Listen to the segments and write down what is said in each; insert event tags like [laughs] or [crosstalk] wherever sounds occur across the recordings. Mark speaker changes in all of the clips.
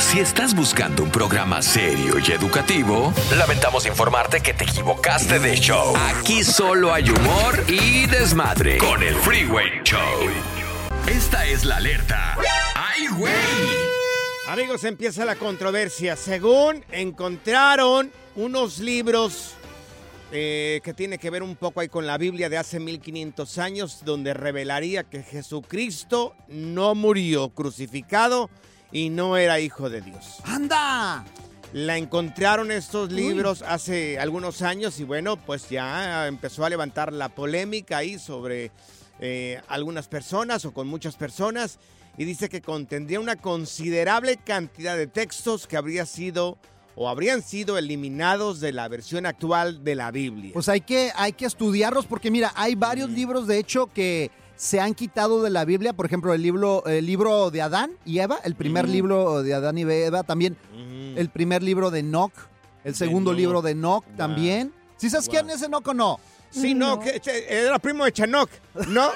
Speaker 1: Si estás buscando un programa serio y educativo, lamentamos informarte que te equivocaste de show. Aquí solo hay humor y desmadre con el Freeway Show. Esta es la alerta. ¡Ay, güey!
Speaker 2: Amigos, empieza la controversia. Según encontraron unos libros eh, que tiene que ver un poco ahí con la Biblia de hace 1500 años, donde revelaría que Jesucristo no murió crucificado y no era hijo de Dios.
Speaker 3: ¡Anda!
Speaker 2: La encontraron estos libros hace algunos años y bueno, pues ya empezó a levantar la polémica ahí sobre eh, algunas personas o con muchas personas y dice que contendría una considerable cantidad de textos que habría sido o habrían sido eliminados de la versión actual de la Biblia.
Speaker 3: Pues hay que, hay que estudiarlos porque mira, hay varios libros de hecho que se han quitado de la Biblia, por ejemplo, el libro, el libro de Adán y Eva, el primer libro de Adán y Eva, también el primer libro de Enoch, el segundo libro de Enoch también. ¿Sí sabes quién es Enoch o no?
Speaker 2: Sí, no, que era primo de Chanok, ¿no?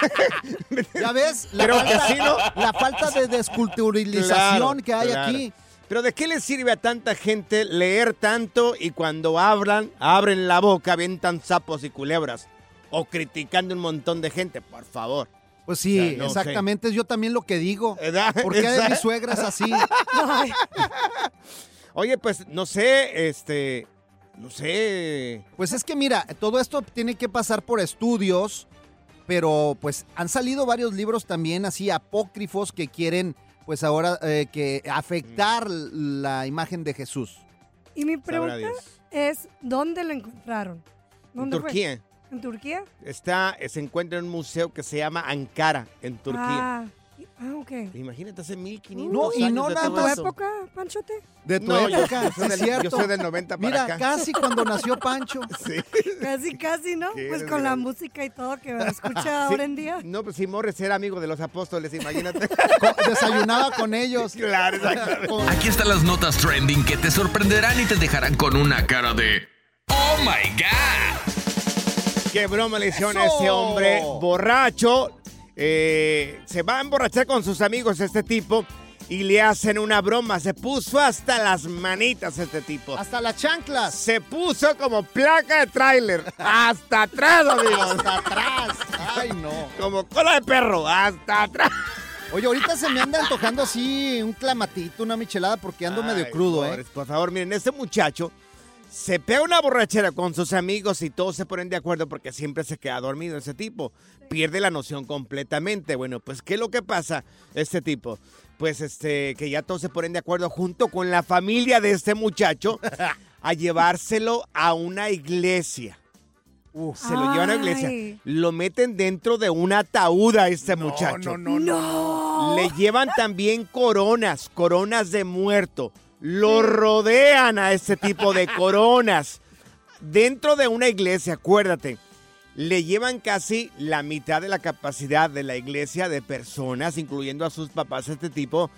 Speaker 2: [laughs]
Speaker 3: ¿Ya ves? La
Speaker 2: Creo
Speaker 3: falta,
Speaker 2: que sí, ¿no?
Speaker 3: La falta de desculturalización
Speaker 2: Claro,
Speaker 3: que hay
Speaker 2: claro.
Speaker 3: aquí.
Speaker 2: Pero ¿de qué le sirve a tanta gente leer tanto y cuando hablan, abren la boca, avientan sapos y culebras? O criticando un montón de gente, por favor.
Speaker 3: Pues sí,
Speaker 2: O sea, no sé.
Speaker 3: exactamente, es yo también lo que digo. ¿Por qué mi suegra es así? [laughs]
Speaker 2: Oye, pues no sé, este, no sé.
Speaker 3: Pues es que mira, todo esto tiene que pasar por estudios, pero pues han salido varios libros también así apócrifos que quieren pues ahora eh, que afectar la imagen de Jesús.
Speaker 4: Y mi pregunta es, ¿dónde lo encontraron?
Speaker 2: En
Speaker 4: ¿Dónde fue? ¿En Turquía?
Speaker 2: Está, se encuentra en un museo que se llama Ankara, en Turquía.
Speaker 4: Ah, ah, ok.
Speaker 2: Imagínate hace 1500
Speaker 3: No, y
Speaker 2: años
Speaker 3: no
Speaker 2: de
Speaker 3: nada
Speaker 2: todo
Speaker 4: ¿Tu época, Panchote?
Speaker 3: De tu
Speaker 2: No,
Speaker 3: época,
Speaker 2: yo, soy del,
Speaker 3: cierto.
Speaker 2: yo soy del 90 para
Speaker 3: Mira,
Speaker 2: acá.
Speaker 3: casi cuando nació Pancho. [laughs]
Speaker 2: Sí.
Speaker 4: Casi, casi, ¿no?
Speaker 2: ¿Qué
Speaker 4: Pues con la música y todo que [laughs] escucha
Speaker 2: Sí.
Speaker 4: ahora en día.
Speaker 2: No, pues si Morris era amigo de los apóstoles, imagínate. [laughs]
Speaker 3: Desayunaba con ellos.
Speaker 2: claro, exactamente.
Speaker 1: Aquí están las notas trending que te sorprenderán y te dejarán con una cara de ¡Oh my God!
Speaker 2: Qué broma le hicieron a
Speaker 3: ¡Eso!
Speaker 2: ese hombre borracho. Eh, se va a emborrachar con sus amigos este tipo. y le hacen una broma. Se puso hasta las manitas este tipo.
Speaker 3: Hasta las chanclas.
Speaker 2: Se puso como placa de tráiler. Hasta atrás, amigos.
Speaker 3: Hasta atrás. Ay, no.
Speaker 2: Como cola de perro. Hasta atrás.
Speaker 3: Oye, ahorita se me anda antojando así un clamatito, una michelada, porque ando medio crudo, ¿eh?
Speaker 2: Por favor, miren, este muchacho se pega una borrachera con sus amigos y todos se ponen de acuerdo porque siempre se queda dormido ese tipo. Pierde la noción completamente. Bueno, pues, ¿qué es lo que pasa este tipo? Pues, este, que ya todos se ponen de acuerdo junto con la familia de este muchacho [laughs] a llevárselo a una iglesia. Se lo llevan a la iglesia. Lo meten dentro de un ataúd a este muchacho.
Speaker 3: no,
Speaker 4: No.
Speaker 2: Le llevan también coronas, coronas de muerto. Lo rodean a este tipo de [laughs] coronas. Dentro de una iglesia, acuérdate, le llevan casi la mitad de la capacidad de la iglesia de personas, incluyendo a sus papás, este tipo,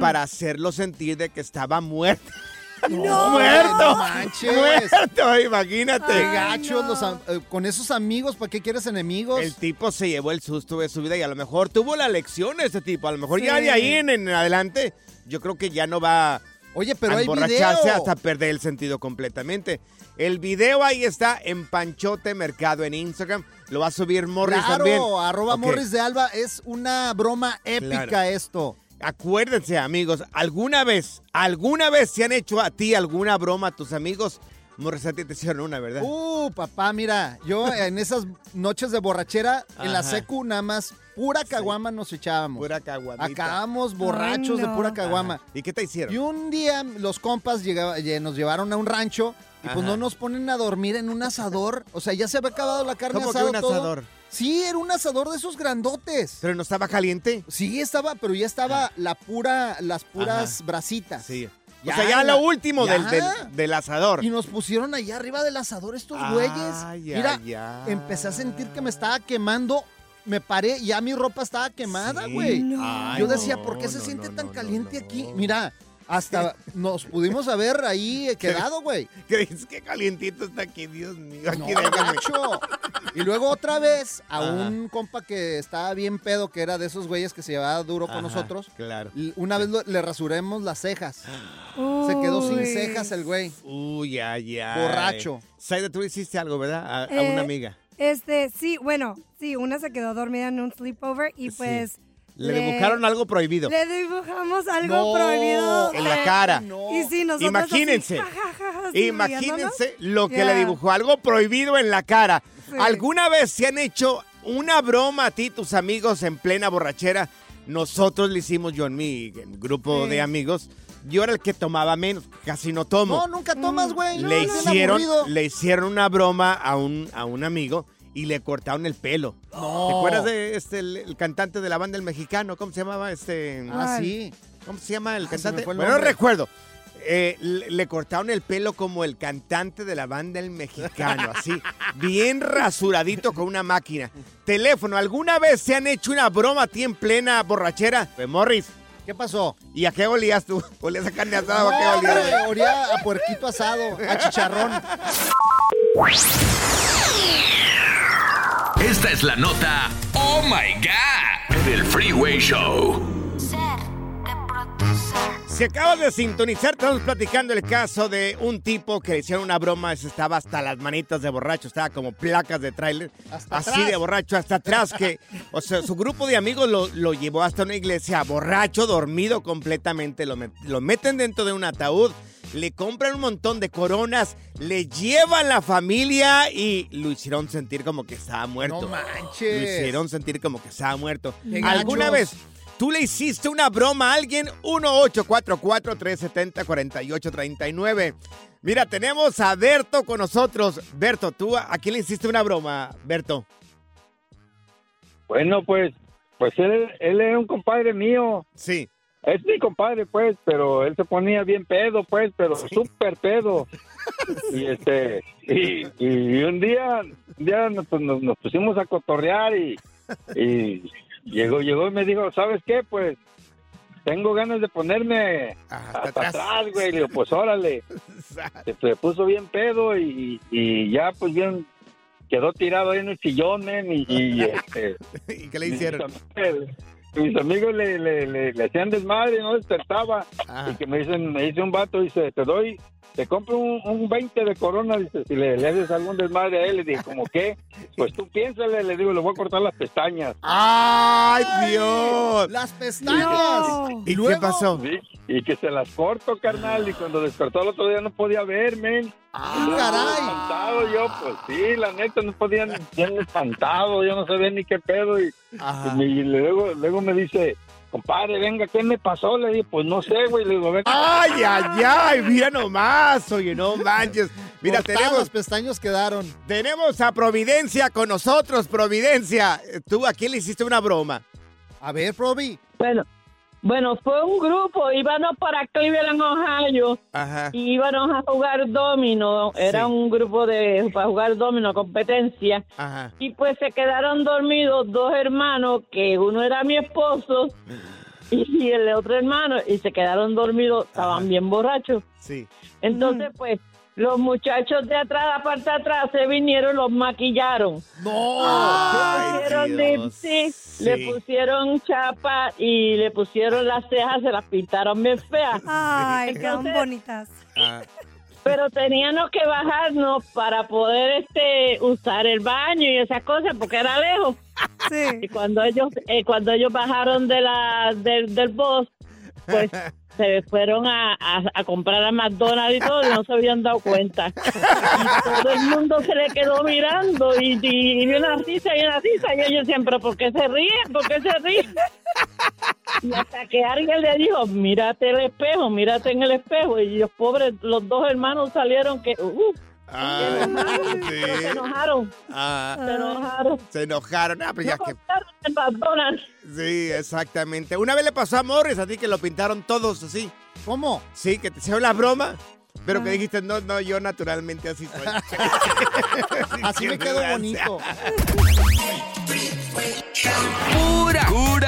Speaker 2: para hacerlo sentir de que estaba muerto. [laughs]
Speaker 4: No. [laughs]
Speaker 2: ¡Muerto!
Speaker 3: no manches.
Speaker 2: ¡Muerto! Imagínate.
Speaker 4: Ay,
Speaker 3: gachos
Speaker 4: no.
Speaker 3: los eh, con esos amigos, ¿para qué quieres enemigos?
Speaker 2: El tipo se llevó el susto de su vida y a lo mejor tuvo la lección ese tipo. A lo mejor ya de ahí en, en adelante, yo creo que ya no va
Speaker 3: Oye, pero hay video.
Speaker 2: emborracharse hasta perder el sentido completamente. El video ahí está en Panchote Mercado en Instagram. Lo va a subir Morris
Speaker 3: claro,
Speaker 2: también.
Speaker 3: arroba. Morris de Alba. Es una broma épica
Speaker 2: Claro.
Speaker 3: esto.
Speaker 2: Acuérdense, amigos, alguna vez, alguna vez se han hecho a ti alguna broma a tus amigos. Morris, a ti te hicieron una, ¿verdad?
Speaker 3: Uh, papá, mira, yo en esas noches de borrachera, en la secu nada más pura caguama nos echábamos.
Speaker 2: Pura caguamita.
Speaker 3: Acabamos borrachos
Speaker 4: Ay,
Speaker 3: de pura caguama.
Speaker 2: Ajá. ¿Y qué te hicieron?
Speaker 3: Y un día los compas llegaba- lle- nos llevaron a un rancho y pues no nos ponen a dormir en un asador. O sea, ya se había acabado la carne
Speaker 2: ¿Cómo que
Speaker 3: asada
Speaker 2: un
Speaker 3: todo.
Speaker 2: asador?
Speaker 3: Sí, era un asador de esos grandotes.
Speaker 2: ¿Pero no estaba caliente?
Speaker 3: Sí, estaba, pero ya estaba la pura, las puras
Speaker 2: Ajá.
Speaker 3: brasitas.
Speaker 2: Sí.
Speaker 3: Ya,
Speaker 2: o sea, ya lo último
Speaker 3: ya.
Speaker 2: del, del- del asador.
Speaker 3: Y nos pusieron allá arriba del asador estos
Speaker 2: Ay,
Speaker 3: güeyes. Mira, empecé a sentir que me estaba quemando. Me paré y ya mi ropa estaba quemada,
Speaker 2: Sí.
Speaker 3: güey.
Speaker 4: No.
Speaker 3: Yo decía, ¿por qué se
Speaker 2: no,
Speaker 3: siente tan caliente aquí? Mira, hasta nos pudimos haber ahí quedado, güey.
Speaker 2: ¿Qué dices? Qué calientito está aquí, Dios mío. Aquí
Speaker 3: No,
Speaker 2: déjame.
Speaker 3: gacho. Y luego otra vez a
Speaker 2: Ajá.
Speaker 3: un compa que estaba bien pedo, que era de esos güeyes que se llevaba duro con
Speaker 2: Ajá,
Speaker 3: nosotros.
Speaker 2: Claro.
Speaker 3: y Una vez lo- le rasuremos las cejas. Se quedó sin cejas el güey.
Speaker 2: Uy, ay, ay.
Speaker 3: Borracho.
Speaker 2: Saida, tú hiciste algo, ¿verdad? A, a
Speaker 4: Eh,
Speaker 2: una amiga.
Speaker 4: Este, sí, bueno, sí, una se quedó dormida en un sleepover y
Speaker 2: Sí. Le, dibujaron algo prohibido.
Speaker 4: Le dibujamos algo
Speaker 3: No,
Speaker 4: prohibido.
Speaker 2: En la cara.
Speaker 3: No. [laughs]
Speaker 4: Y sí, nosotros
Speaker 2: Imagínense. [laughs]
Speaker 4: así, ja, ja, ja, ja, así
Speaker 2: Imagínense lo que le dibujó, algo prohibido en la cara.
Speaker 4: Sí.
Speaker 2: ¿Alguna vez se han hecho una broma a ti, tus amigos, en plena borrachera? Nosotros le hicimos, yo en mi grupo
Speaker 4: Sí.
Speaker 2: de amigos. Yo era el que tomaba menos, casi no tomo.
Speaker 3: No, nunca tomas, güey.
Speaker 2: le,
Speaker 3: No, no,
Speaker 2: hicieron, le hicieron una broma a un, a un amigo y le cortaron el pelo.
Speaker 3: No.
Speaker 2: ¿Te acuerdas de este, el, el cantante de la banda El Mexicano? ¿Cómo se llamaba este?
Speaker 3: Ah, sí.
Speaker 2: ¿Cómo se llama el
Speaker 3: Ah,
Speaker 2: cantante?
Speaker 3: el
Speaker 2: bueno, no recuerdo. Eh, le, le cortaron el pelo como el cantante de la banda El Mexicano, [laughs] así, bien rasuradito con una máquina. Teléfono, ¿alguna vez se han hecho una broma a ti en plena borrachera? Pues, Morris,
Speaker 3: ¿Qué pasó?
Speaker 2: ¿y a qué olías tú? [laughs] ¿Olías a carne asada o a qué olías?
Speaker 3: olía a puerquito asado, a chicharrón. [laughs]
Speaker 1: Esta es la nota Oh My God del Freeway Show.
Speaker 2: Si acabas de sintonizar, estamos platicando el caso de un tipo que le hicieron una broma, estaba hasta las manitas de borracho, estaba como placas de tráiler, así
Speaker 3: atrás.
Speaker 2: de borracho, hasta atrás, que, o sea, su grupo de amigos lo, lo llevó hasta una iglesia, borracho, dormido completamente, lo, met- lo meten dentro de un ataúd, le compran un montón de coronas, le llevan la familia y lo hicieron sentir como que estaba muerto.
Speaker 3: No manches.
Speaker 2: Lo hicieron sentir como que estaba muerto. ¿Alguna vez tú le hiciste una broma a alguien? 1-844-370-4839. Mira, tenemos a Berto con nosotros. Berto, ¿tú a quién le hiciste una broma, Berto?
Speaker 5: Bueno, pues, pues él, él era un compadre mío.
Speaker 2: Sí.
Speaker 5: Es mi compadre, pues, pero él se ponía bien pedo, pues, pero súper pedo. Y este, y, y un día, un día nos, nos- nos pusimos a cotorrear y, y llegó, llegó y me dijo, ¿sabes qué? Pues, tengo ganas de ponerme
Speaker 2: Hasta
Speaker 5: hasta
Speaker 2: atrás.
Speaker 5: atrás, güey. Le digo, pues órale. [laughs] Se, se puso bien pedo y, y ya, pues bien, quedó tirado ahí en el sillón, men, y, y, [laughs] este,
Speaker 2: ¿Y qué le hicieron?
Speaker 5: Mis amigos le, le, le, le hacían desmadre, no despertaba. Y que me dicen, me dice un vato, dice, te doy, te compro un, un 20 de corona, dice, si le, le haces algún desmadre a él, le dije, ¿cómo qué? Pues tú piénsale, le digo, le voy a cortar las pestañas.
Speaker 2: ¡Ay, Dios!
Speaker 3: ¡Las pestañas!
Speaker 2: ¿Y qué pasó?
Speaker 5: Sí, y que se las corto, carnal, y cuando despertó el otro día no podía ver, men.
Speaker 3: ¡Ah, caray!
Speaker 5: Espantado yo, pues sí, la neta, no podían, bien espantado, yo no sabía ni qué pedo, y, y luego, luego me dice, compadre, venga, ¿qué me pasó? Le dije, pues no sé, güey, le digo, venga.
Speaker 2: ¡Ay, ay, ay! Mira nomás, oye, no manches. Mira,
Speaker 3: Cortados
Speaker 2: tenemos,
Speaker 3: los pestaños quedaron.
Speaker 2: tenemos a Providencia con nosotros, Providencia. ¿Tú a quién le hiciste una broma?
Speaker 3: A ver, Provi.
Speaker 6: Bueno, bueno, fue un grupo, íbamos para Cleveland, Ohio,
Speaker 2: Ajá.
Speaker 6: y íbamos a jugar domino, era un grupo de para jugar domino, competencia,
Speaker 2: Ajá.
Speaker 6: y pues se quedaron dormidos dos hermanos, que uno era mi esposo [laughs] y el otro hermano, y se quedaron dormidos, estaban bien borrachos.
Speaker 2: Sí.
Speaker 6: Entonces, pues, los muchachos de atrás, la parte de atrás, se vinieron, los maquillaron.
Speaker 3: ¡No!
Speaker 2: Ay,
Speaker 6: Le pusieron lipstick,
Speaker 2: Sí.
Speaker 6: le pusieron chapa y le pusieron las cejas, se las pintaron bien feas.
Speaker 4: Ay, quedan bonitas.
Speaker 2: Ah,
Speaker 6: Pero teníamos que bajarnos para poder este usar el baño y esas cosas porque era lejos.
Speaker 4: Sí.
Speaker 6: Y cuando ellos eh, cuando ellos bajaron de la del, del bus, pues [laughs] se fueron a, a, comprar a McDonald's y todo y no se habían dado cuenta. Y todo el mundo se le quedó mirando y, y, y una risa y una risa y ellos siempre, ¿por qué se ríen? ¿Por qué se ríen? Y hasta que alguien le dijo, mírate el espejo, mírate en el espejo. Y los pobres, los dos hermanos salieron que, uh,
Speaker 2: ay,
Speaker 6: pero se
Speaker 2: sí.
Speaker 6: enojaron,
Speaker 2: Ah,
Speaker 6: se enojaron.
Speaker 2: se enojaron. Ah, pues ya que... Sí, exactamente. Una vez le pasó a Morris a ti que lo pintaron todos así.
Speaker 3: ¿Cómo?
Speaker 2: Sí, que te hicieron la broma, pero que dijiste, no, no, yo naturalmente así soy. [laughs] [laughs]
Speaker 3: Así me quedo bonito. [laughs]
Speaker 1: Pura cura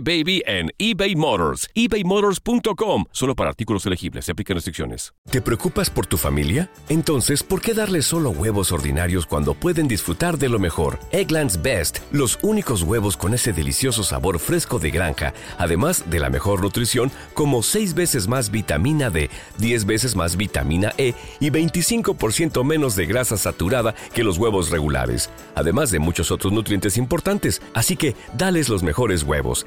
Speaker 7: Baby en eBay Motors. ebaymotors.com. Solo para artículos elegibles. Se aplican restricciones.
Speaker 8: ¿Te preocupas por tu familia? Entonces, ¿por qué darles solo huevos ordinarios cuando pueden disfrutar de lo mejor? Eggland's Best, los únicos huevos con ese delicioso sabor fresco de granja, además de la mejor nutrición, como 6 veces más vitamina D, 10 veces más vitamina E y 25% menos de grasa saturada que los huevos regulares, además de muchos otros nutrientes importantes. Así que, dales los mejores huevos.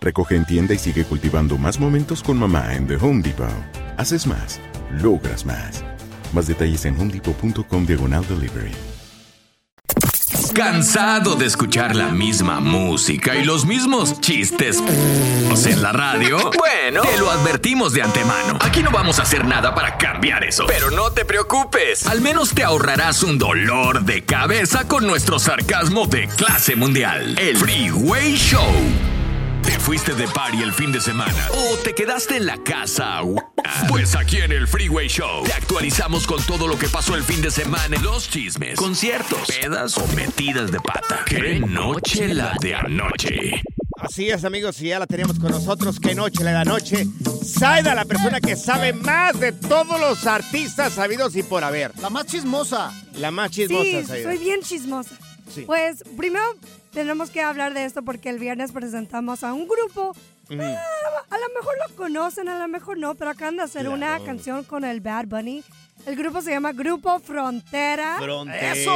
Speaker 9: Recoge en tienda y sigue cultivando más momentos con mamá en The Home Depot. Haces más, logras más. Más detalles en homedepot.com diagonal delivery.
Speaker 1: ¿Cansado de escuchar la misma música y los mismos chistes en la radio? Bueno, te lo advertimos de antemano. Aquí no vamos a hacer nada para cambiar eso. Pero no te preocupes. Al menos te ahorrarás un dolor de cabeza con nuestro sarcasmo de clase mundial. El Freeway Show. ¿Te fuiste de party el fin de semana? ¿O te quedaste en la casa? Pues aquí en el Freeway Show te actualizamos con todo lo que pasó el fin de semana. Los chismes, conciertos, pedas o metidas de pata. ¡Qué noche la de anoche!
Speaker 2: Así es, amigos, y ya la tenemos con nosotros. Qué noche la da noche. Saida, la persona que sabe más de todos los artistas sabidos y por haber.
Speaker 3: La más chismosa.
Speaker 2: La más chismosa,
Speaker 4: Sí,
Speaker 2: Saida.
Speaker 4: soy bien chismosa.
Speaker 2: Sí.
Speaker 4: Pues primero tenemos que hablar de esto porque el viernes presentamos a un grupo. Ah, a lo mejor lo conocen, a lo mejor no, pero acaban de hacer una
Speaker 2: Claro.
Speaker 4: canción con el Bad Bunny. El grupo se llama Grupo Frontera.
Speaker 2: Frontera.
Speaker 3: ¡Eso!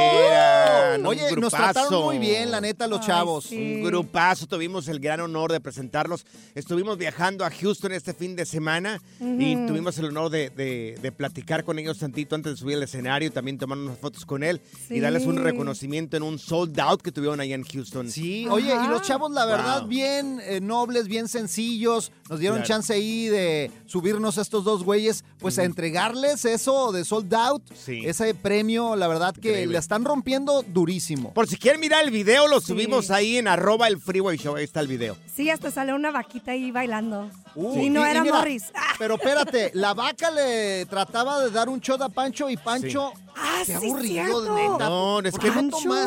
Speaker 3: Oye, nos
Speaker 2: grupazo.
Speaker 3: trataron muy bien, la neta, los
Speaker 4: Ay,
Speaker 3: chavos.
Speaker 4: sí.
Speaker 2: Un grupazo, tuvimos el gran honor de presentarlos. Estuvimos viajando a Houston este fin de semana y tuvimos el honor de, de- de platicar con ellos tantito antes de subir al escenario, también tomar unas fotos con él y darles un reconocimiento en un sold out que tuvieron allá en Houston.
Speaker 3: Sí, oye, y los chavos, la verdad,
Speaker 2: Wow.
Speaker 3: bien eh, nobles, bien sencillos. Nos dieron
Speaker 2: Claro.
Speaker 3: chance ahí de subirnos a estos dos güeyes, pues a entregarles eso de sold out.
Speaker 2: Sí.
Speaker 3: Ese premio, la verdad que
Speaker 2: Increíble.
Speaker 3: le están rompiendo durísimo.
Speaker 2: Por si quieren mirar el video, lo
Speaker 4: Sí.
Speaker 2: subimos ahí en arroba el Freeway Show. Ahí está el video.
Speaker 4: Sí, hasta sale una vaquita ahí bailando.
Speaker 3: Uh,
Speaker 4: y no
Speaker 3: y- y
Speaker 4: era
Speaker 3: mira,
Speaker 4: Morris. [laughs] Ah,
Speaker 3: Pero espérate, la vaca le trataba de dar un shot a Pancho y Pancho
Speaker 4: ah,
Speaker 3: Qué
Speaker 4: sí,
Speaker 3: aburrido,
Speaker 4: cierto.
Speaker 3: neta.
Speaker 2: No, es
Speaker 3: ¿Por
Speaker 2: que,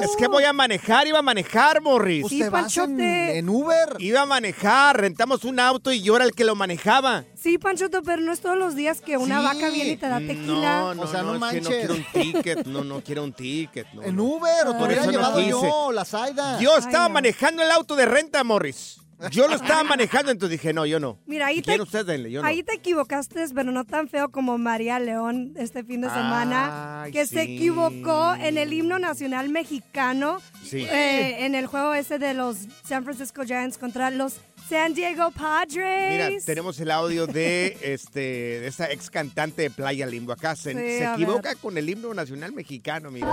Speaker 2: es que voy a manejar, iba a manejar, Morris.
Speaker 4: Sí,
Speaker 3: te en,
Speaker 4: Panchote.
Speaker 3: en Uber.
Speaker 2: Iba a manejar, rentamos un auto y yo era el que lo manejaba.
Speaker 4: Sí, Panchoto, pero no es todos los días que una
Speaker 3: Sí.
Speaker 4: vaca viene y te da tequila.
Speaker 2: No, no,
Speaker 3: O sea, no
Speaker 2: no, es que no
Speaker 3: manches.
Speaker 2: quiero un ticket, no, no quiero un ticket. no,
Speaker 3: En
Speaker 2: no.
Speaker 3: Uber, o te
Speaker 4: Por
Speaker 3: hubiera llevado yo, la Zaida.
Speaker 2: Yo
Speaker 4: Ay,
Speaker 2: estaba
Speaker 4: no.
Speaker 2: manejando el auto de renta, Morris. Yo lo estaba manejando, entonces dije, no, yo no.
Speaker 4: Mira, ahí
Speaker 2: Si
Speaker 4: te,
Speaker 2: quieren ustedes, denle, yo no.
Speaker 4: ahí te equivocaste, pero no tan feo como María León este fin de semana,
Speaker 2: Ay,
Speaker 4: que se equivocó en el himno nacional mexicano,
Speaker 2: Sí.
Speaker 4: eh, en el juego ese de los San Francisco Giants contra los San Diego Padres.
Speaker 2: Mira, tenemos el audio de [laughs] este de esta ex cantante de Playa Limbo. Acá se,
Speaker 4: Sí,
Speaker 2: se
Speaker 4: a
Speaker 2: equivoca
Speaker 4: ver.
Speaker 2: con el himno nacional mexicano, mira.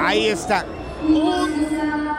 Speaker 2: Ahí está. Un,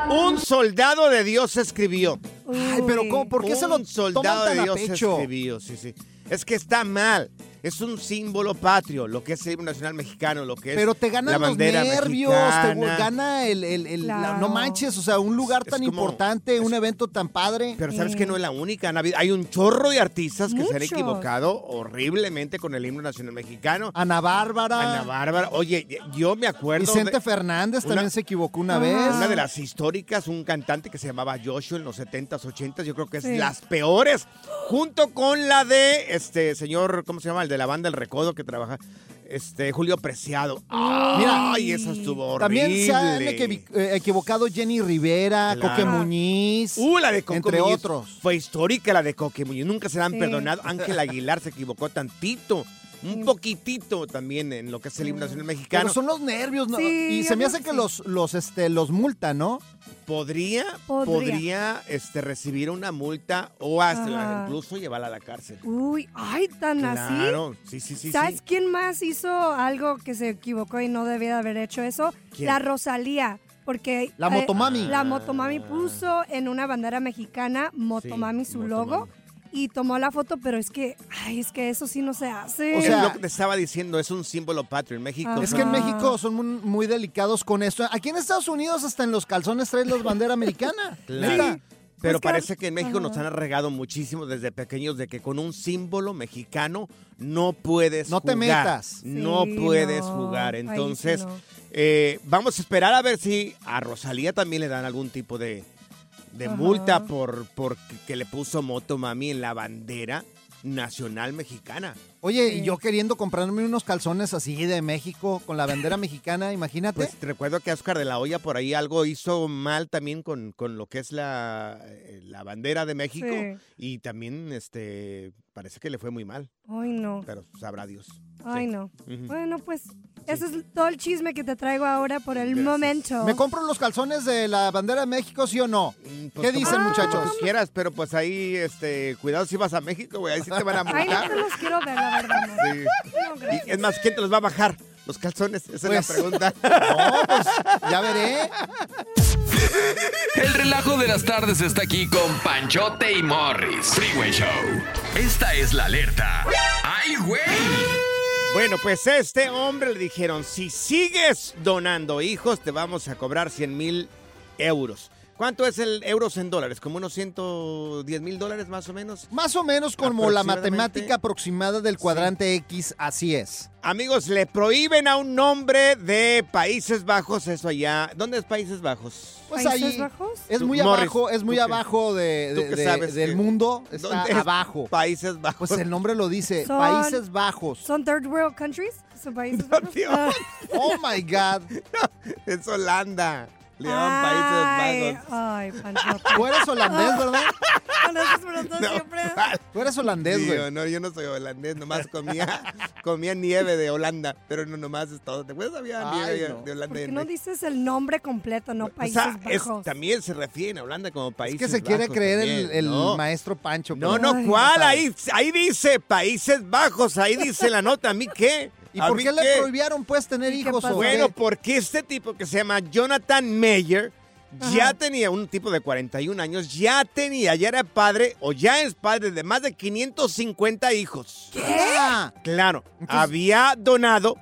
Speaker 2: un soldado de Dios escribió.
Speaker 3: Ay, pero ¿cómo? ¿por qué se lo
Speaker 2: Un soldado
Speaker 3: toman tan
Speaker 2: de
Speaker 3: a
Speaker 2: Dios
Speaker 3: pecho?
Speaker 2: escribió, sí, sí. Es que está mal. Es un símbolo patrio, lo que es el himno nacional mexicano, lo que es
Speaker 3: Pero te
Speaker 2: la
Speaker 3: ganan los
Speaker 2: bandera
Speaker 3: nervios, te gana el, el- el- la- no manches, o sea, un lugar
Speaker 2: Es
Speaker 3: tan
Speaker 2: como-
Speaker 3: importante, un evento tan padre.
Speaker 2: Pero sabes que no es la única. han habido- Hay un chorro de artistas que se han
Speaker 4: Muchos.
Speaker 2: equivocado horriblemente con el himno nacional mexicano.
Speaker 3: Ana Bárbara,
Speaker 2: Ana Bárbara. Oye, yo me acuerdo.
Speaker 3: Vicente
Speaker 2: de-
Speaker 3: Fernández
Speaker 2: una-
Speaker 3: también se equivocó una
Speaker 4: Ajá.
Speaker 3: vez.
Speaker 2: Una de las históricas, un cantante que se llamaba Joshua en los 70s, 80s, yo creo que es
Speaker 4: Sí.
Speaker 2: las peores, junto con la de este señor, ¿cómo se llama? El de la banda El Recodo que trabaja, este Julio Preciado.
Speaker 3: Mira,
Speaker 2: ay, esa estuvo horrible.
Speaker 3: También se han eh, equivocado Jenny Rivera,
Speaker 2: Claro.
Speaker 3: Coque Muñiz,
Speaker 2: Uh, la de Coco
Speaker 3: entre
Speaker 2: Muñiz.
Speaker 3: otros.
Speaker 2: Fue histórica la de Coque Muñiz. Nunca se la han
Speaker 4: Sí.
Speaker 2: perdonado. Ángel Aguilar se equivocó tantito. Un poquitito también en lo que es el himno nacional mexicano.
Speaker 3: Pero son los nervios, ¿no?
Speaker 4: Sí,
Speaker 3: y se me hace
Speaker 4: que
Speaker 3: que
Speaker 4: sí.
Speaker 3: los, los, este, los multan, ¿no?
Speaker 2: Podría,
Speaker 4: Podría.
Speaker 2: podría, este, recibir una multa o hasta incluso llevarla a la cárcel.
Speaker 4: Uy, ay, tan así.
Speaker 2: Claro, sí, sí, sí.
Speaker 4: ¿Sabes
Speaker 2: sí.
Speaker 4: quién más hizo algo que se equivocó y no debía de haber hecho eso?
Speaker 2: ¿Quién?
Speaker 4: La Rosalía. Porque
Speaker 3: La
Speaker 4: eh,
Speaker 3: Motomami.
Speaker 4: la Motomami puso en una bandera mexicana Motomami
Speaker 2: Sí,
Speaker 4: su
Speaker 2: Motomami.
Speaker 4: logo y tomó la foto, pero es que, ay, es que eso sí no se hace.
Speaker 3: O
Speaker 2: Es
Speaker 3: sea-
Speaker 2: lo que te estaba diciendo, es un símbolo patrio en México.
Speaker 4: Ajá.
Speaker 3: Es que en. México son muy, muy delicados con esto. Aquí en Estados Unidos hasta en los calzones traen la bandera americana. [laughs]
Speaker 2: Claro. Pero
Speaker 4: Pues
Speaker 2: parece que en México nos han regado muchísimo desde pequeños de que con un símbolo mexicano no puedes
Speaker 3: No te
Speaker 2: jugar.
Speaker 3: metas.
Speaker 2: No
Speaker 4: Sí,
Speaker 2: puedes
Speaker 4: no.
Speaker 2: jugar.
Speaker 4: Ahí sí
Speaker 2: Entonces,
Speaker 4: no.
Speaker 2: eh, vamos a esperar a ver si a Rosalía también le dan algún tipo de, de
Speaker 4: Ajá.
Speaker 2: multa por, por que- le puso Motomami en la bandera nacional mexicana.
Speaker 3: Oye,
Speaker 4: Sí.
Speaker 3: y yo queriendo comprarme unos calzones así de México con la bandera [laughs] mexicana, imagínate.
Speaker 2: Pues te recuerdo que Oscar de la Hoya por ahí algo hizo mal también con, con lo que es la, eh, la bandera de México.
Speaker 4: Sí.
Speaker 2: Y también este parece que le fue muy mal,
Speaker 4: Ay, no.
Speaker 2: pero sabrá Dios.
Speaker 4: Ay,
Speaker 2: Sí.
Speaker 4: no. Bueno, pues, ese es todo el chisme que te traigo ahora por el
Speaker 2: Gracias.
Speaker 4: momento.
Speaker 3: ¿Me compro los calzones de la bandera de México, sí o no?
Speaker 2: Mm,
Speaker 3: ¿Qué
Speaker 2: como-
Speaker 3: dicen,
Speaker 2: como
Speaker 3: muchachos?
Speaker 2: tú quieras, pero pues ahí, este, cuidado si vas a México, güey, ahí sí te van a [laughs]
Speaker 4: Ay, no
Speaker 2: multar.
Speaker 4: te los quiero ver, la verdad. No.
Speaker 2: Sí.
Speaker 4: No,
Speaker 2: Y es más, ¿quién te los va a bajar? Los calzones, esa
Speaker 3: Pues-
Speaker 2: es la pregunta. [laughs]
Speaker 3: No, pues ya veré. [laughs]
Speaker 1: El relajo de las tardes está aquí con Panchote y Morris. Freeway Show. Esta es la alerta. ¡Ay, güey!
Speaker 2: Bueno, pues a este hombre le dijeron, si sigues donando hijos, te vamos a cobrar 100 mil euros. ¿Cuánto es el euros en dólares? ¿Como unos 110 mil dólares más o menos?
Speaker 3: Más o menos como la matemática aproximada del cuadrante X, así es.
Speaker 2: Amigos, le prohíben a un nombre de Países Bajos eso allá. ¿Dónde es Países Bajos?
Speaker 3: Pues
Speaker 4: ¿Países
Speaker 3: ahí
Speaker 4: Bajos?
Speaker 3: es muy
Speaker 2: Morris,
Speaker 3: abajo, es muy
Speaker 2: ¿tú qué-
Speaker 3: abajo de, de-
Speaker 2: sabes
Speaker 3: del mundo, está
Speaker 2: ¿Dónde es
Speaker 3: abajo.
Speaker 2: Países Bajos.
Speaker 3: Pues el nombre lo dice,
Speaker 4: Son-
Speaker 3: Países Bajos.
Speaker 4: ¿Son third world countries? ¿Son [laughs] países
Speaker 2: No,
Speaker 4: bajos?
Speaker 2: Dios.
Speaker 4: Ah,
Speaker 3: Oh my God. [laughs]
Speaker 2: es Holanda. Le llaman Países Bajos.
Speaker 4: Ay.
Speaker 3: Tú eres holandés, ¿verdad? [laughs]
Speaker 2: No,
Speaker 4: siempre.
Speaker 3: Tú eres holandés,
Speaker 2: Sí,
Speaker 3: güey.
Speaker 2: yo no, yo no soy holandés, nomás comía, [laughs] comía nieve de Holanda, pero no nomás es todo. ¿Te acuerdas? Había
Speaker 3: Ay,
Speaker 2: nieve
Speaker 3: no.
Speaker 2: de Holanda.
Speaker 4: ¿Por qué no dices el nombre completo, no
Speaker 2: O
Speaker 4: Países
Speaker 2: sea, es-
Speaker 4: Bajos?
Speaker 2: también se refiere a Holanda como
Speaker 3: Es
Speaker 2: Países
Speaker 3: que se quiere
Speaker 2: Bajos
Speaker 3: creer el,
Speaker 2: también,
Speaker 3: el
Speaker 2: ¿no?
Speaker 3: maestro Pancho.
Speaker 2: No, no,
Speaker 4: Ay,
Speaker 2: ¿cuál? Ahí, ahí dice Países Bajos, ahí dice la nota. ¿A mí qué?
Speaker 3: ¿Y
Speaker 2: ¿A
Speaker 3: por qué le
Speaker 2: qué?
Speaker 3: prohibieron, pues, tener
Speaker 4: ¿Y qué
Speaker 3: hijos?
Speaker 2: Bueno,
Speaker 3: qué?
Speaker 2: porque este tipo que se llama Jonathan Mayer ya tenía un tipo de 41 años, ya tenía, ya era padre o ya es padre de más de 550 hijos.
Speaker 3: Ah,
Speaker 2: Claro, había donado,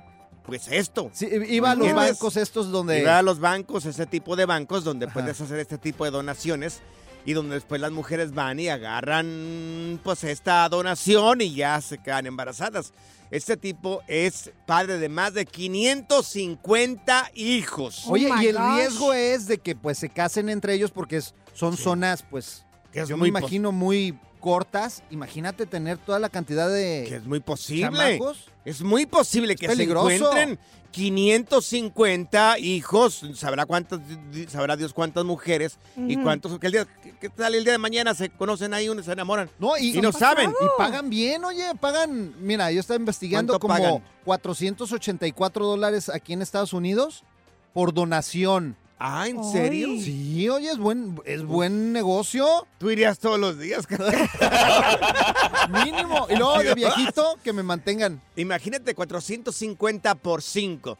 Speaker 2: pues esto.
Speaker 3: sí, iba a los
Speaker 2: ¿Entiendes?
Speaker 3: bancos estos donde...
Speaker 2: Iba a los bancos, ese tipo de bancos donde
Speaker 3: Ajá.
Speaker 2: puedes hacer este tipo de donaciones y donde después las mujeres van y agarran pues esta donación y ya se quedan embarazadas. Este tipo es padre de más de 550 hijos.
Speaker 4: Oh
Speaker 3: Oye, y el
Speaker 4: gosh.
Speaker 3: riesgo es de que pues se casen entre ellos porque es- son zonas, pues,
Speaker 2: Que es
Speaker 3: yo me imagino muy cortas. Imagínate tener toda la cantidad
Speaker 2: Que
Speaker 3: de
Speaker 2: es muy posible.
Speaker 3: chamacos.
Speaker 2: Es muy posible que
Speaker 3: peligroso.
Speaker 2: se encuentren 550 hijos. Sabrá cuántas, sabrá Dios cuántas mujeres y cuántos. Que el día, que, que tal el día de mañana se conocen ahí uno y se enamoran.
Speaker 3: No, y,
Speaker 2: Y no saben.
Speaker 3: Y pagan bien, oye, pagan, mira, yo estaba investigando
Speaker 2: ¿Cuánto
Speaker 3: como
Speaker 2: pagan?
Speaker 3: 484 dólares aquí en Estados Unidos por donación.
Speaker 2: Ah, ¿en
Speaker 4: Ay.
Speaker 2: serio?
Speaker 3: Sí, oye, es buen, es buen negocio,
Speaker 2: Tú irías todos los días. [laughs]
Speaker 3: mínimo. Y luego de viejito, que me mantengan.
Speaker 2: Imagínate 450 por 5.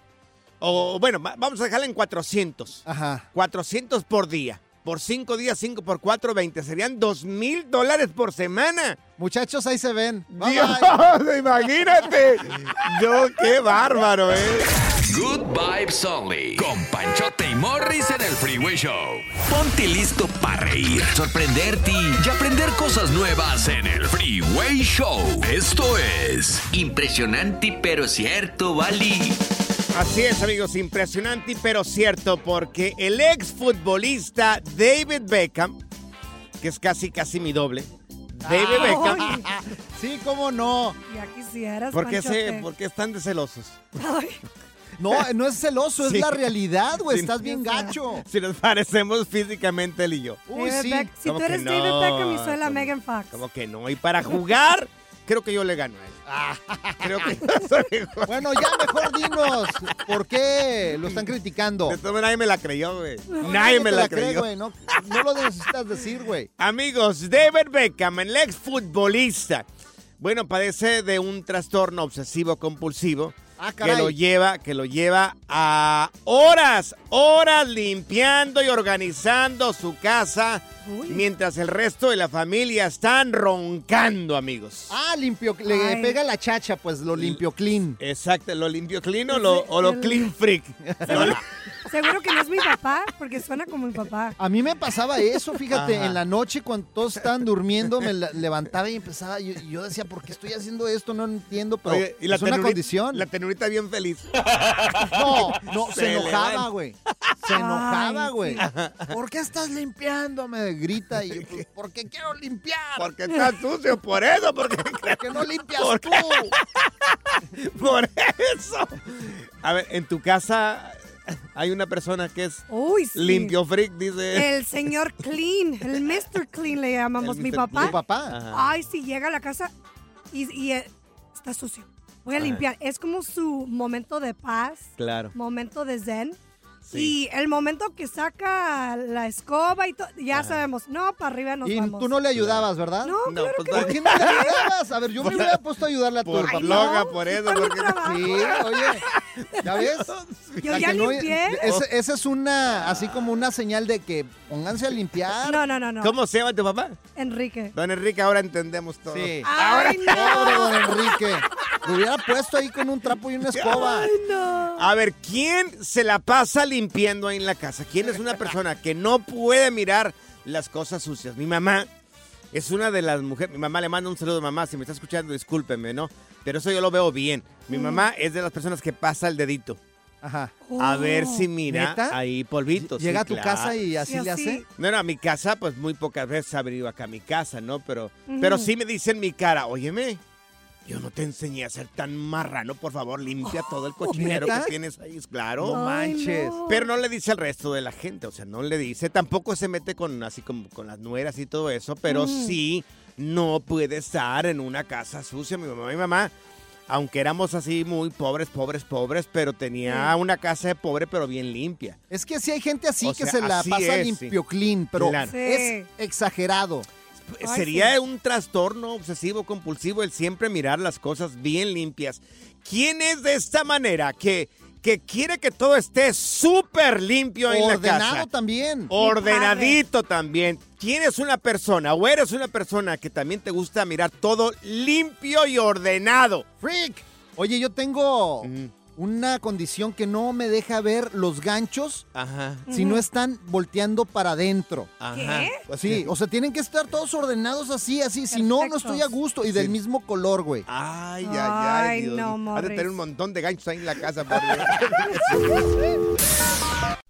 Speaker 2: O bueno, va- vamos a dejarla en 400.
Speaker 3: Ajá.
Speaker 2: 400 por día. Por 5 días, 5 por 4, 20. Serían 2 mil dólares por semana.
Speaker 3: Muchachos, ahí se ven. Bye,
Speaker 2: Dios,
Speaker 3: bye. [laughs]
Speaker 2: imagínate. Yo, qué bárbaro, ¿eh?
Speaker 1: Good Vibes Only. Con Panchote y Morris en el Freeway Show. Ponte listo para reír, sorprenderte y aprender cosas nuevas en el Freeway Show. Esto es Impresionante pero cierto, Bali.
Speaker 2: Así es, amigos, impresionante pero cierto, porque el ex futbolista David Beckham, que es casi, casi mi doble, David Beckham, [laughs]
Speaker 3: Sí, cómo no.
Speaker 4: Ya quisieras,
Speaker 2: ¿por qué, se. ¿por qué están de celosos?
Speaker 4: Ay, [laughs]
Speaker 3: No, no es celoso, es la realidad, güey.
Speaker 2: Sí.
Speaker 3: Estás bien gacho.
Speaker 2: Si nos parecemos físicamente él y yo.
Speaker 3: Uy,
Speaker 4: David
Speaker 3: sí.
Speaker 4: Beck- si
Speaker 2: ¿Cómo
Speaker 4: tú eres
Speaker 2: no?
Speaker 4: David Beckham y soy la. Megan Fox.
Speaker 2: Como que no, y para jugar, creo que yo le gano a él. [laughs] Creo que yo.
Speaker 3: Bueno, ya mejor dinos. ¿Por qué lo están criticando?
Speaker 2: Todo nadie me la creyó, güey.
Speaker 3: Nadie
Speaker 2: Nadie me la
Speaker 3: cree,
Speaker 2: creyó.
Speaker 3: güey. No, no lo necesitas decir, güey.
Speaker 2: Amigos, David Beckham, el ex futbolista, bueno, padece de un trastorno obsesivo compulsivo
Speaker 3: Ah,
Speaker 2: que lo lleva, que lo lleva a horas, horas limpiando y organizando su casa,
Speaker 4: Uy.
Speaker 2: mientras el resto de la familia están roncando, amigos.
Speaker 3: Ah, limpio, le
Speaker 4: Ay.
Speaker 3: pega la chacha, pues lo limpio clean.
Speaker 2: Exacto, ¿lo limpio clean o lo, o lo clean freak? [laughs]
Speaker 4: Seguro que no es mi papá, porque suena como mi papá.
Speaker 3: A mí me pasaba eso, fíjate,
Speaker 2: Ajá.
Speaker 3: en la noche cuando todos estaban durmiendo, me levantaba y empezaba, yo, yo decía, ¿por qué estoy haciendo esto? No entiendo, pero
Speaker 2: Oye, y la
Speaker 3: es una
Speaker 2: tenurita-
Speaker 3: condición.
Speaker 2: La tenurita bien feliz.
Speaker 3: No, no, [laughs] se,
Speaker 2: Se
Speaker 3: enojaba, güey. Se enojaba, güey. ¿Por qué estás limpiando? Grita y yo, [laughs] pues, porque quiero limpiar.
Speaker 2: Porque está sucio, por eso, porque [laughs]
Speaker 3: ¿Por qué no limpias
Speaker 2: ¿Por
Speaker 3: tú? [laughs]
Speaker 2: Por eso. A ver, en tu casa hay una persona que es
Speaker 4: Uy, sí.
Speaker 2: limpio freak, dice.
Speaker 4: El señor Clean, el Mr. Clean le llamamos mi papá.
Speaker 3: ¿Tu papá?
Speaker 2: Ajá.
Speaker 4: Ay, si llega a la casa y, y, eh, está sucio. Voy a
Speaker 2: Ajá.
Speaker 4: limpiar. Es como su momento de paz,
Speaker 2: Claro.
Speaker 4: momento de zen.
Speaker 2: Sí.
Speaker 4: Y el momento que saca la escoba y todo, ya sabemos, no, para arriba nos
Speaker 3: Y
Speaker 4: vamos.
Speaker 3: tú no le ayudabas, ¿verdad?
Speaker 4: No,
Speaker 2: No,
Speaker 4: claro
Speaker 2: pues,
Speaker 4: que
Speaker 3: ¿Por qué no le ayudabas? A ver, yo me hubiera puesto a ayudarle a tu
Speaker 2: Por
Speaker 4: no,
Speaker 2: por eso. porque-.
Speaker 3: Sí, oye, ¿ya ves?
Speaker 4: Yo ya
Speaker 3: no-
Speaker 4: limpié.
Speaker 3: Esa es una, así como una señal de que pónganse a limpiar.
Speaker 4: No, no, no, no.
Speaker 2: ¿Cómo se llama tu papá?
Speaker 4: Enrique.
Speaker 2: Don Enrique, ahora entendemos todo.
Speaker 3: Sí.
Speaker 4: Ay,
Speaker 3: Pobre
Speaker 4: no.
Speaker 3: don Enrique. Lo hubiera puesto ahí con un trapo y una escoba.
Speaker 4: Ay, no.
Speaker 2: A ver, ¿quién se la pasa limpiando ahí en la casa? ¿Quién es una persona que no puede mirar las cosas sucias? Mi mamá es una de las mujeres. Mi mamá le manda un saludo a mamá. Si me está escuchando, discúlpeme, ¿no? Pero eso yo lo veo bien. Mi
Speaker 4: Mm.
Speaker 2: mamá es de las personas que pasa el dedito.
Speaker 3: Ajá.
Speaker 2: A ver
Speaker 4: Oh.
Speaker 2: si mira
Speaker 3: ¿Neta?
Speaker 2: ahí polvitos.
Speaker 3: Llega
Speaker 2: sí,
Speaker 3: a tu
Speaker 2: claro.
Speaker 3: casa y así
Speaker 4: Sí,
Speaker 3: le hace.
Speaker 2: No, no, a mi casa, pues muy pocas veces ha venido acá a mi casa, ¿no? Pero, pero sí me dice en mi cara, óyeme, Yo no te enseñé a ser tan marrano, por favor, limpia todo el [laughs] cochinero
Speaker 3: ¿neta?
Speaker 2: que tienes ahí, claro.
Speaker 3: No manches.
Speaker 2: Pero no le dice al resto de la gente, o sea, no le dice, tampoco se mete con así como con las nueras y todo eso, pero
Speaker 4: Mm.
Speaker 2: sí no puede estar en una casa sucia. Mi mamá, mi mamá, aunque éramos así muy pobres, pobres, pobres, pero tenía una casa de pobre, pero bien limpia.
Speaker 3: Es que sí hay gente así
Speaker 2: O
Speaker 3: que
Speaker 2: sea,
Speaker 3: se la pasa
Speaker 2: es,
Speaker 3: limpio
Speaker 2: sí.
Speaker 3: clean, pero
Speaker 2: Claro.
Speaker 4: Sí.
Speaker 3: es exagerado.
Speaker 4: Ay,
Speaker 2: Sería
Speaker 4: sí.
Speaker 2: un trastorno obsesivo compulsivo el siempre mirar las cosas bien limpias. ¿Quién es de esta manera que, que quiere que todo esté súper limpio en la
Speaker 3: Ordenado también.
Speaker 2: Ordenadito también. ¿Quién es una persona o eres una persona que también te gusta mirar todo limpio y ordenado?
Speaker 3: Freak. Oye, yo tengo. Una condición que no me deja ver los ganchos
Speaker 2: Ajá.
Speaker 3: si no están volteando para adentro.
Speaker 2: Ajá.
Speaker 3: Pues sí, o sea, tienen que estar todos ordenados así, así. Si no, no estoy a gusto. Y del mismo color, güey.
Speaker 2: Ay, ay, ay.
Speaker 4: Ay,
Speaker 2: Dios
Speaker 4: no.
Speaker 2: Has de tener un montón de ganchos ahí en la casa. por [laughs] Dios.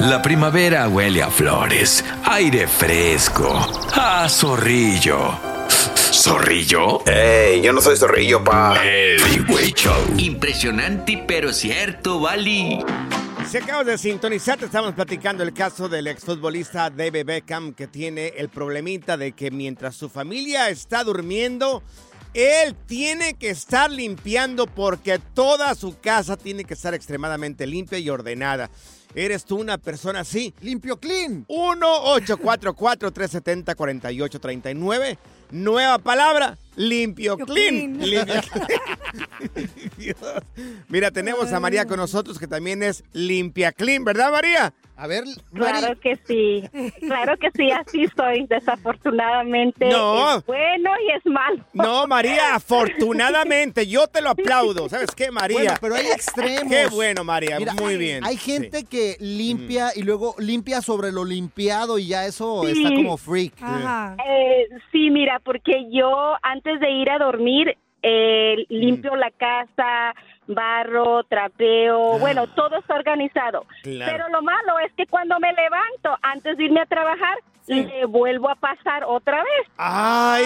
Speaker 1: La primavera huele a flores, aire fresco, a zorrillo. ¿Zorrillo?
Speaker 10: ¡Ey! Yo no soy zorrillo, pa.
Speaker 1: El Freeway Show.
Speaker 11: Impresionante, pero cierto, Bali.
Speaker 2: Si acabas de sintonizar, te estamos platicando el caso del exfutbolista David Beckham que tiene el problemita de que mientras su familia está durmiendo, él tiene que estar limpiando porque toda su casa tiene que estar extremadamente limpia y ordenada. ¿Eres tú una persona así?
Speaker 3: Limpio clean.
Speaker 2: 1-844-370-4839. Nueva palabra, limpio clean. [laughs] Limpio Dios. Mira, tenemos a María con nosotros que también es limpia clean, ¿verdad María?
Speaker 3: A ver,
Speaker 12: Claro que sí, claro que sí, así soy, desafortunadamente.
Speaker 2: No.
Speaker 12: Es bueno y es malo.
Speaker 2: No, María, afortunadamente, yo te lo aplaudo. ¿Sabes qué, María?
Speaker 3: Bueno, pero hay extremos.
Speaker 2: Qué bueno, María,
Speaker 3: Mira,
Speaker 2: muy bien.
Speaker 3: Hay gente que limpia y luego limpia sobre lo limpiado y ya eso
Speaker 12: Sí.
Speaker 3: está como freak.
Speaker 12: Eh, sí, mira, porque yo antes de ir a dormir eh, limpio la casa, barro, trapeo, bueno, todo está organizado.
Speaker 13: Claro.
Speaker 12: Pero lo malo es que cuando me levanto antes de irme a trabajar, le vuelvo a pasar otra vez.
Speaker 2: Ay,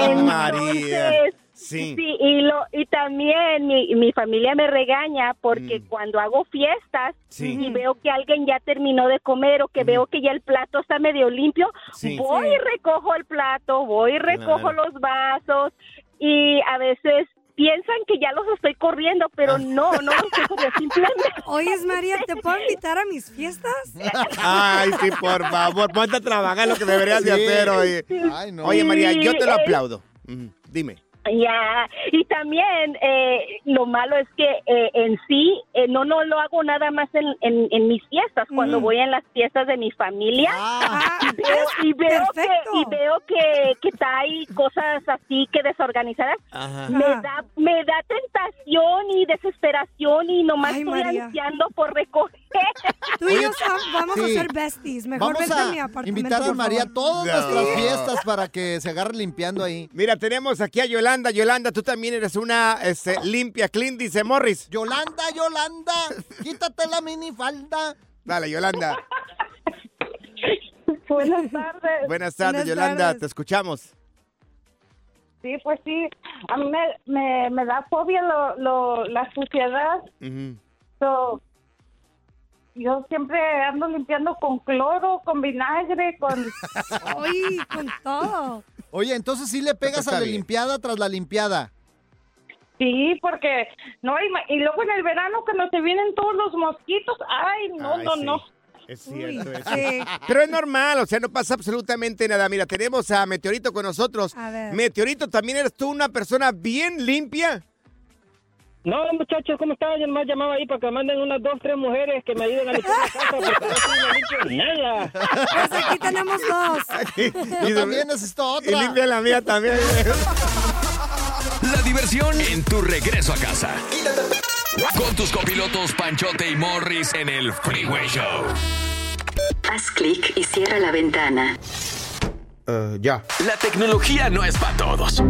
Speaker 12: Entonces,
Speaker 2: María. Sí.
Speaker 12: Sí, y, lo, y también mi, mi familia me regaña porque cuando hago fiestas
Speaker 2: Mm. Sí.
Speaker 12: y veo que alguien ya terminó de comer o que veo que ya el plato está medio limpio,
Speaker 2: Sí.
Speaker 12: voy
Speaker 2: Sí.
Speaker 12: y recojo el plato, voy y recojo
Speaker 2: Claro.
Speaker 12: los vasos y a veces piensan que ya los estoy corriendo, pero no, no los estoy corriendo, simplemente... [laughs]
Speaker 4: Oyes, María, ¿te puedo invitar a mis fiestas?
Speaker 2: Ay, sí, por favor, ponte a trabajar lo que deberías de hacer, oye.
Speaker 4: Ay, no.
Speaker 2: Oye, María, yo te lo aplaudo. Mm, Dime.
Speaker 12: Ya, y también eh, lo malo es que eh, en sí eh, no no lo hago nada más en, en, en mis fiestas, cuando
Speaker 4: Mm.
Speaker 12: voy en las fiestas de mi familia
Speaker 4: Ah, [laughs]
Speaker 12: y veo, y veo que y veo que, que hay cosas así que desorganizadas,
Speaker 2: Ajá.
Speaker 12: me
Speaker 4: Ajá.
Speaker 12: da me da tentación y desesperación y nomás
Speaker 4: Ay,
Speaker 12: estoy
Speaker 4: María.
Speaker 12: ansiando por recoger.
Speaker 4: Tú y yo vamos
Speaker 3: sí.
Speaker 4: a ser besties. Mejor
Speaker 3: Vamos
Speaker 4: vente a mi
Speaker 3: a
Speaker 4: apartamento.
Speaker 3: invitar a María a todas
Speaker 2: No.
Speaker 3: nuestras fiestas para que se agarre limpiando ahí.
Speaker 2: Mira, tenemos aquí a Yolanda. Yolanda, tú también eres una este, limpia, clean, dice Morris.
Speaker 3: Yolanda, Yolanda, quítate la minifalda.
Speaker 2: Dale, Yolanda. [laughs]
Speaker 14: Buenas tardes.
Speaker 2: Buenas tardes,
Speaker 14: Buenas
Speaker 2: Yolanda.
Speaker 14: tardes.
Speaker 2: Te escuchamos.
Speaker 14: Sí, pues sí. A mí me, me, me da fobia lo, lo, la suciedad. So, yo siempre ando limpiando con cloro, con vinagre, con... [laughs]
Speaker 4: Ay, con todo.
Speaker 3: Oye, entonces sí le pegas a la
Speaker 2: bien.
Speaker 3: limpiada tras la limpiada.
Speaker 14: Sí, porque... no y, ma- y luego en el verano cuando se vienen todos los mosquitos, ay, no,
Speaker 2: Ay,
Speaker 14: no,
Speaker 2: sí.
Speaker 14: no.
Speaker 2: Es cierto, eso.
Speaker 4: sí.
Speaker 2: Pero es normal, o sea, no pasa absolutamente nada. Mira, tenemos a Meteorito con nosotros.
Speaker 4: A ver.
Speaker 2: Meteorito, ¿también eres tú una persona bien limpia?
Speaker 15: No, muchachos, ¿cómo están? Yo más llamaba ahí para que manden unas dos, tres mujeres que me ayuden a limpiar la casa porque no nada.
Speaker 4: Pues aquí tenemos dos.
Speaker 3: Yo también necesito
Speaker 2: Y
Speaker 3: otra.
Speaker 2: limpia la mía también. [laughs]
Speaker 1: La diversión en tu regreso a casa. Con tus copilotos Panchote y Morris en el Freeway Show.
Speaker 16: Haz clic y cierra la ventana.
Speaker 2: ya.
Speaker 1: La tecnología no es para todos.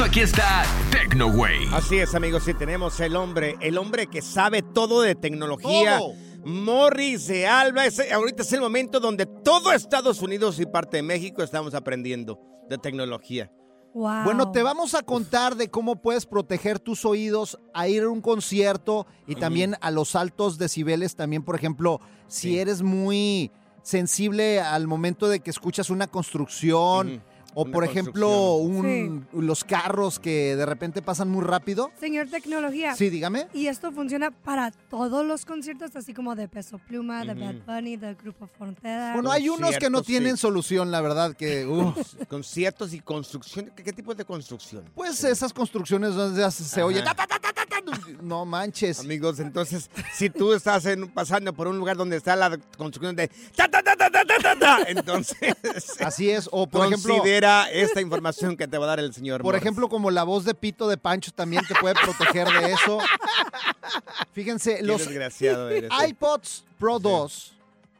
Speaker 1: Eso aquí está TecnoWay.
Speaker 2: Así es, amigos, sí, tenemos el hombre, el hombre que sabe todo de tecnología.
Speaker 3: Todo.
Speaker 2: Morris de Alba, ahorita es el momento donde todo Estados Unidos y parte de México estamos aprendiendo de tecnología.
Speaker 4: Wow.
Speaker 3: Bueno, te vamos a contar de cómo puedes proteger tus oídos a ir a un concierto y también a los altos decibeles. También, por ejemplo, si
Speaker 2: Sí.
Speaker 3: eres muy sensible al momento de que escuchas una construcción. O, por ejemplo, un,
Speaker 4: Sí.
Speaker 3: los carros que de repente pasan muy rápido.
Speaker 4: Señor Tecnología.
Speaker 3: Sí, dígame.
Speaker 4: Y esto funciona para todos los conciertos, así como de Peso Pluma, de. Bad Bunny, del Grupo Frontera.
Speaker 3: Bueno, hay unos que no tienen
Speaker 2: sí.
Speaker 3: solución, la verdad, que... [laughs] uf.
Speaker 2: Conciertos y construcción. ¿Qué, qué tipo de construcción?
Speaker 3: pues esas construcciones donde se- se oye...
Speaker 2: Ajá.
Speaker 3: ta, ta, ta, ta, ta, No manches.
Speaker 2: Amigos, entonces, si tú estás en- pasando por un lugar donde está la construcción de ta ta ta ta ta ta ta, ta, entonces [laughs]
Speaker 3: Así es. O, por ejemplo...
Speaker 2: considera esta información que te va a dar el señor.
Speaker 3: Por
Speaker 2: Morris.
Speaker 3: ejemplo, como la voz de Pito de Pancho también te puede proteger de eso. Fíjense,
Speaker 2: Qué
Speaker 3: los
Speaker 2: desgraciado eres.
Speaker 3: iPods Pro 2,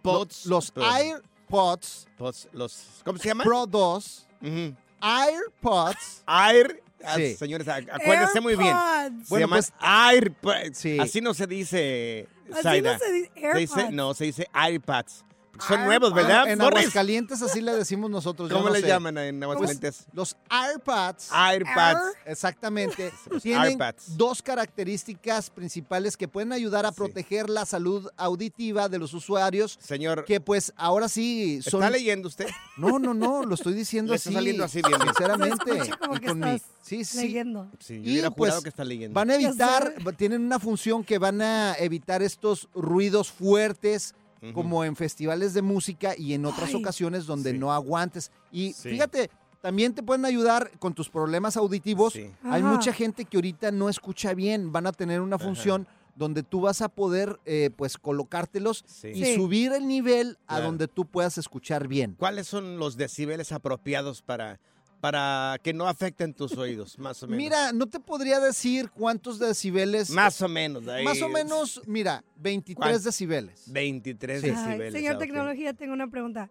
Speaker 2: Pods
Speaker 3: los
Speaker 2: Pro.
Speaker 3: AirPods
Speaker 2: los, ¿Cómo se llama?
Speaker 3: Pro 2,
Speaker 2: Ujú.
Speaker 3: AirPods.
Speaker 2: Air. Ah,
Speaker 3: Sí.
Speaker 2: Señores, ac- acuérdense muy bien.
Speaker 4: AirPods.
Speaker 2: Se
Speaker 3: Bueno, pues-
Speaker 2: AirPods.
Speaker 3: Sí.
Speaker 2: Así no se dice,
Speaker 4: Así no se dice
Speaker 2: Se dice-
Speaker 4: AirPods.
Speaker 2: no, se dice iPads. Son nuevos, ¿verdad?
Speaker 3: En
Speaker 2: Morris?
Speaker 3: Aguascalientes así le decimos nosotros.
Speaker 2: ¿Cómo
Speaker 3: no
Speaker 2: le
Speaker 3: sé.
Speaker 2: llaman en Aguascalientes?
Speaker 3: Los AirPods.
Speaker 2: AirPods.
Speaker 3: Exactamente. [laughs]
Speaker 2: Los
Speaker 3: Tienen
Speaker 2: AirPods.
Speaker 3: dos características principales que pueden ayudar a proteger la salud auditiva de los usuarios.
Speaker 2: Señor,
Speaker 3: Que pues ahora sí son.
Speaker 2: ¿está leyendo usted?
Speaker 3: No, no, no, lo estoy diciendo así.
Speaker 2: está saliendo así bien.
Speaker 3: Sinceramente.
Speaker 4: Como
Speaker 3: y
Speaker 4: que
Speaker 3: con mi-
Speaker 4: estás
Speaker 3: Sí, sí.
Speaker 4: leyendo.
Speaker 2: Sí, yo
Speaker 3: Y,
Speaker 2: hubiera
Speaker 3: pues,
Speaker 2: que está leyendo.
Speaker 3: Van a evitar, tienen una función que van a evitar estos ruidos fuertes, Como en festivales de música y en otras
Speaker 4: Ay.
Speaker 3: ocasiones donde
Speaker 2: Sí.
Speaker 3: no aguantes. Y
Speaker 2: Sí.
Speaker 3: fíjate, también te pueden ayudar con tus problemas auditivos.
Speaker 2: Sí.
Speaker 3: Hay mucha gente que ahorita no escucha bien, van a tener una función donde tú vas a poder eh, pues colocártelos
Speaker 2: Sí.
Speaker 3: y
Speaker 4: Sí.
Speaker 3: subir el nivel a
Speaker 2: Claro.
Speaker 3: donde tú puedas escuchar bien.
Speaker 2: ¿Cuáles son los decibeles apropiados para, para que no afecten tus oídos, más o menos?
Speaker 3: Mira, no te podría decir cuántos decibeles.
Speaker 2: Más o menos. ahí
Speaker 3: Más o
Speaker 2: es
Speaker 3: menos, mira, 23
Speaker 2: ¿Cuánto?
Speaker 3: decibeles.
Speaker 2: 23
Speaker 3: Sí.
Speaker 4: Ay,
Speaker 2: decibeles.
Speaker 4: señor
Speaker 2: ah.
Speaker 4: Tecnología, tengo una pregunta.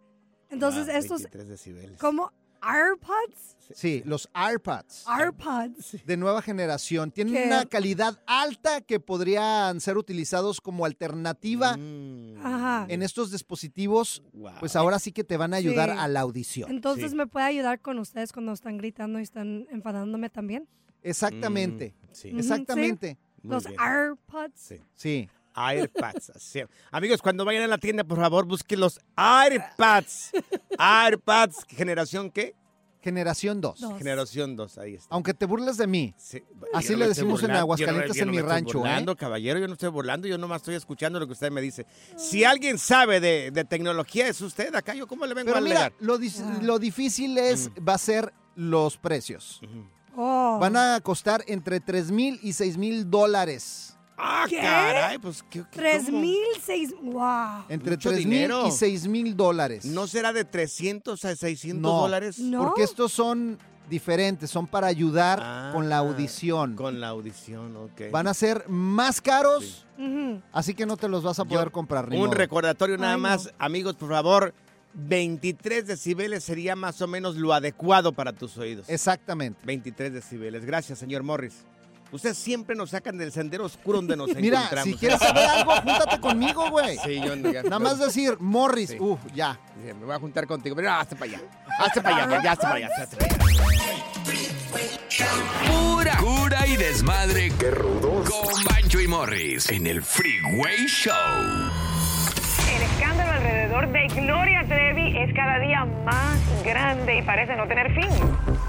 Speaker 4: Entonces,
Speaker 2: Ah,
Speaker 4: estos,
Speaker 2: 23 decibeles.
Speaker 4: como AirPods,
Speaker 3: Sí, los AirPods
Speaker 4: AirPods,
Speaker 3: de nueva generación tienen
Speaker 4: ¿Qué?
Speaker 3: una calidad alta que podrían ser utilizados como alternativa
Speaker 2: Mm.
Speaker 3: En estos dispositivos.
Speaker 2: Wow.
Speaker 3: Pues ahora sí que te van a ayudar
Speaker 4: Sí.
Speaker 3: a la audición.
Speaker 4: entonces
Speaker 2: Sí.
Speaker 4: me puede ayudar con ustedes cuando están gritando y están enfadándome también.
Speaker 3: Exactamente.
Speaker 2: Mm, sí.
Speaker 3: Exactamente.
Speaker 4: Los
Speaker 2: bien.
Speaker 4: AirPods.
Speaker 2: Sí.
Speaker 3: Sí.
Speaker 2: AirPads. así. Amigos, cuando vayan a la tienda, por favor, busquen los AirPads. AirPads, generación qué?
Speaker 3: Generación 2.
Speaker 4: Dos.
Speaker 2: Generación 2, ahí está.
Speaker 3: Aunque te burles de mí.
Speaker 2: Sí,
Speaker 3: Así le decimos en Aguascalientes,
Speaker 2: yo no- yo
Speaker 3: en
Speaker 2: no
Speaker 3: mi
Speaker 2: me estoy
Speaker 3: rancho, ¿eh?
Speaker 2: burlando, caballero, yo no estoy burlando, yo nomás estoy escuchando lo que usted me dice. Si alguien sabe de, de tecnología, es usted acá, yo cómo le vengo
Speaker 3: Pero
Speaker 2: a
Speaker 3: mira, lo,
Speaker 4: Ah.
Speaker 3: lo difícil es, va a ser los precios.
Speaker 4: Oh.
Speaker 3: Van a costar entre 3 mil y 6 mil dólares.
Speaker 2: Ah,
Speaker 4: ¿Qué?
Speaker 2: caray, pues ¿qué, qué-
Speaker 4: Tres
Speaker 2: cómo?
Speaker 4: mil, seis... ¡Wow!
Speaker 3: Entre
Speaker 2: Mucho
Speaker 3: 3 mil
Speaker 2: dinero.
Speaker 3: y 6 mil dólares.
Speaker 2: ¿No será de 300 a 600
Speaker 3: No,
Speaker 2: dólares?
Speaker 3: Porque estos son diferentes, son para ayudar
Speaker 2: Ah,
Speaker 3: con la audición.
Speaker 2: Con la audición, ok.
Speaker 3: Van a ser más caros,
Speaker 4: Ujú.
Speaker 3: así que no te los vas a poder comprar. ni
Speaker 2: Un
Speaker 3: modo.
Speaker 2: recordatorio nada
Speaker 4: Ay, no.
Speaker 2: más, amigos, por favor. 23 decibeles sería más o menos lo adecuado para tus oídos.
Speaker 3: Exactamente.
Speaker 2: 23 decibeles. Gracias, señor Morris. Ustedes siempre nos sacan del sendero oscuro donde nos [laughs]
Speaker 3: Mira,
Speaker 2: encontramos.
Speaker 3: si quieres saber algo, júntate [laughs] conmigo, güey.
Speaker 2: Sí, yo ya-
Speaker 3: Nada más decir, Morris,
Speaker 2: Sí.
Speaker 3: uf, ya.
Speaker 2: Me voy a juntar contigo. Pero no, hazte para allá. Hazte para allá, güey, ya hazte para allá. hazte para allá.
Speaker 1: Pura cura y desmadre. Qué rudos. Con Bancho y Morris en el Freeway Show.
Speaker 17: El escándalo alrededor de Gloria Trevi es cada día más grande y parece no tener fin.